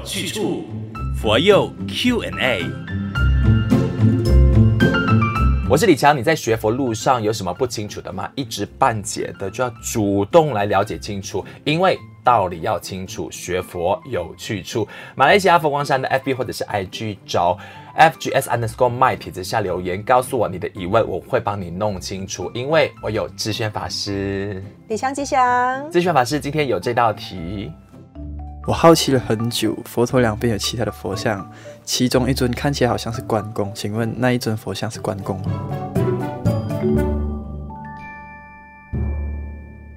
有去处，佛佑 Q&A。我是李强，你在学佛路上有什么不清楚的吗？一知半解的就要主动来了解清楚，因为道理要清楚，学佛有去处。马来西亚佛光山的 FB 或者是 IG 找 FGS underscore my 帖子下留言，告诉我你的疑问，我会帮你弄清楚。因为我有智炫法师，李强吉祥。智炫法师今天有这道题。我好奇了很久，佛陀两边有其他的佛像，其中一尊看起来好像是关公，请问那一尊佛像是关公吗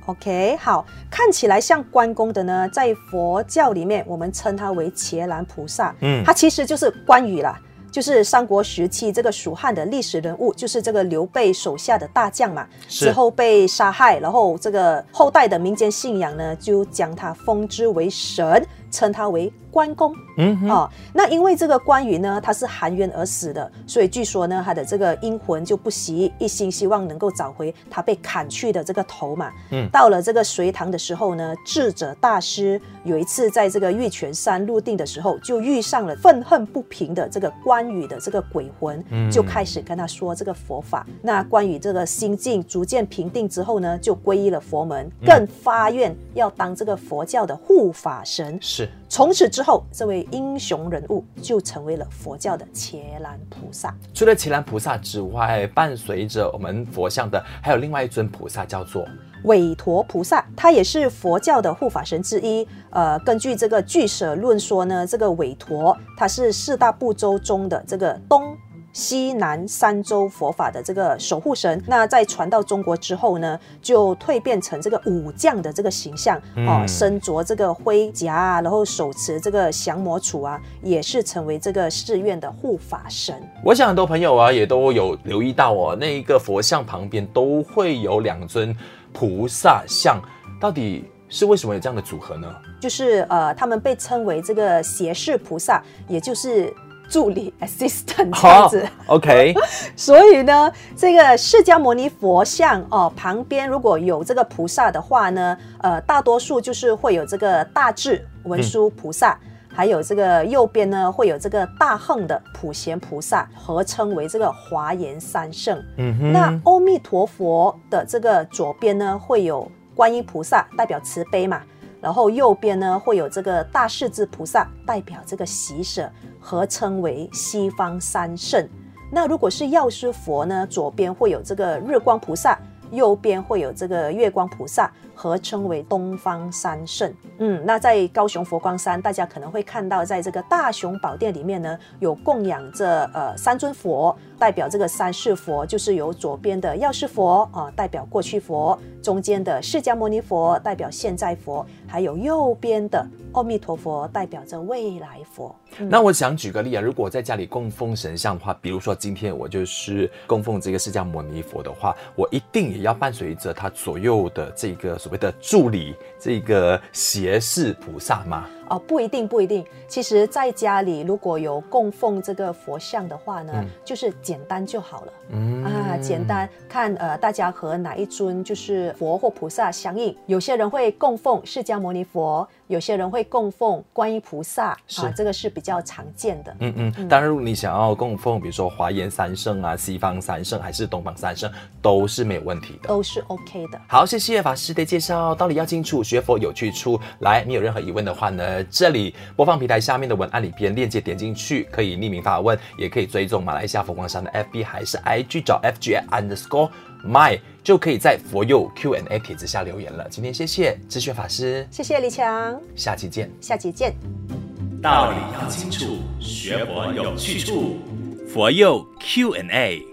？OK，好，看起来像关公的呢，在佛教里面我们称他为伽蓝菩萨，嗯，他其实就是关羽啦。就是三国时期这个蜀汉的历史人物，就是这个刘备手下的大将嘛，之后被杀害，然后这个后代的民间信仰呢，就将他封之为神，称他为关公。嗯啊、哦，那因为这个关羽呢，他是含冤而死的，所以据说呢，他的这个阴魂就不惜一心希望能够找回他被砍去的这个头嘛。嗯，到了这个隋唐的时候呢，智者大师有一次在这个玉泉山入定的时候，就遇上了愤恨不平的这个关羽的这个鬼魂，就开始跟他说这个佛法。嗯、那关羽这个心境逐渐平定之后呢，就皈依了佛门，更发愿要当这个佛教的护法神。是。从此之后，这位英雄人物就成为了佛教的伽蓝菩萨。除了伽蓝菩萨之外，伴随着我们佛像的还有另外一尊菩萨，叫做韦陀菩萨，他也是佛教的护法神之一。呃，根据这个俱舍论说呢，这个韦陀他是四大部洲中的这个东。西南三州佛法的这个守护神，那在传到中国之后呢，就蜕变成这个武将的这个形象哦，身着这个盔甲啊，然后手持这个降魔杵啊，也是成为这个寺院的护法神。我想很多朋友啊，也都有留意到哦，那一个佛像旁边都会有两尊菩萨像，到底是为什么有这样的组合呢？就是呃，他们被称为这个胁侍菩萨，也就是。助理 assistant 这样子，oh，OK。所以呢，这个释迦牟尼佛像哦，旁边如果有这个菩萨的话呢，呃，大多数就是会有这个大智文殊菩萨，嗯、还有这个右边呢会有这个大横的普贤菩萨，合称为这个华严三圣。嗯哼。那阿弥陀佛的这个左边呢会有观音菩萨，代表慈悲嘛。然后右边呢会有这个大势至菩萨，代表这个喜舍，合称为西方三圣。那如果是药师佛呢，左边会有这个日光菩萨，右边会有这个月光菩萨，合称为东方三圣。嗯，那在高雄佛光山，大家可能会看到，在这个大雄宝殿里面呢，有供养着呃三尊佛。代表这个三世佛，就是由左边的药师佛啊，代表过去佛；中间的释迦牟尼佛代表现在佛，还有右边的阿弥陀佛代表着未来佛。嗯、那我想举个例啊，如果在家里供奉神像的话，比如说今天我就是供奉这个释迦牟尼佛的话，我一定也要伴随着他左右的这个所谓的助理，这个胁侍菩萨吗？哦，不一定，不一定。其实，在家里如果有供奉这个佛像的话呢，嗯、就是简单就好了。嗯啊，简单看呃，大家和哪一尊就是佛或菩萨相应。有些人会供奉释迦牟尼佛，有些人会供奉观音菩萨啊，这个是比较常见的。嗯嗯。嗯当然，如果你想要供奉，比如说华严三圣啊、西方三圣还是东方三圣，都是没有问题的，都是 OK 的。好，谢谢法师的介绍，道理要清楚，学佛有去处。来，你有任何疑问的话呢，这里播放平台下面的文案里边链接点进去，可以匿名发问，也可以追踪马来西亚佛光山的 FB 还是 IG 找 FG underscore my，就可以在佛佑 Q&A 帖子下留言了。今天谢谢智炫法师，谢谢李强，下期见，下期见。道理要清楚，学佛有去处，佛佑 Q&A。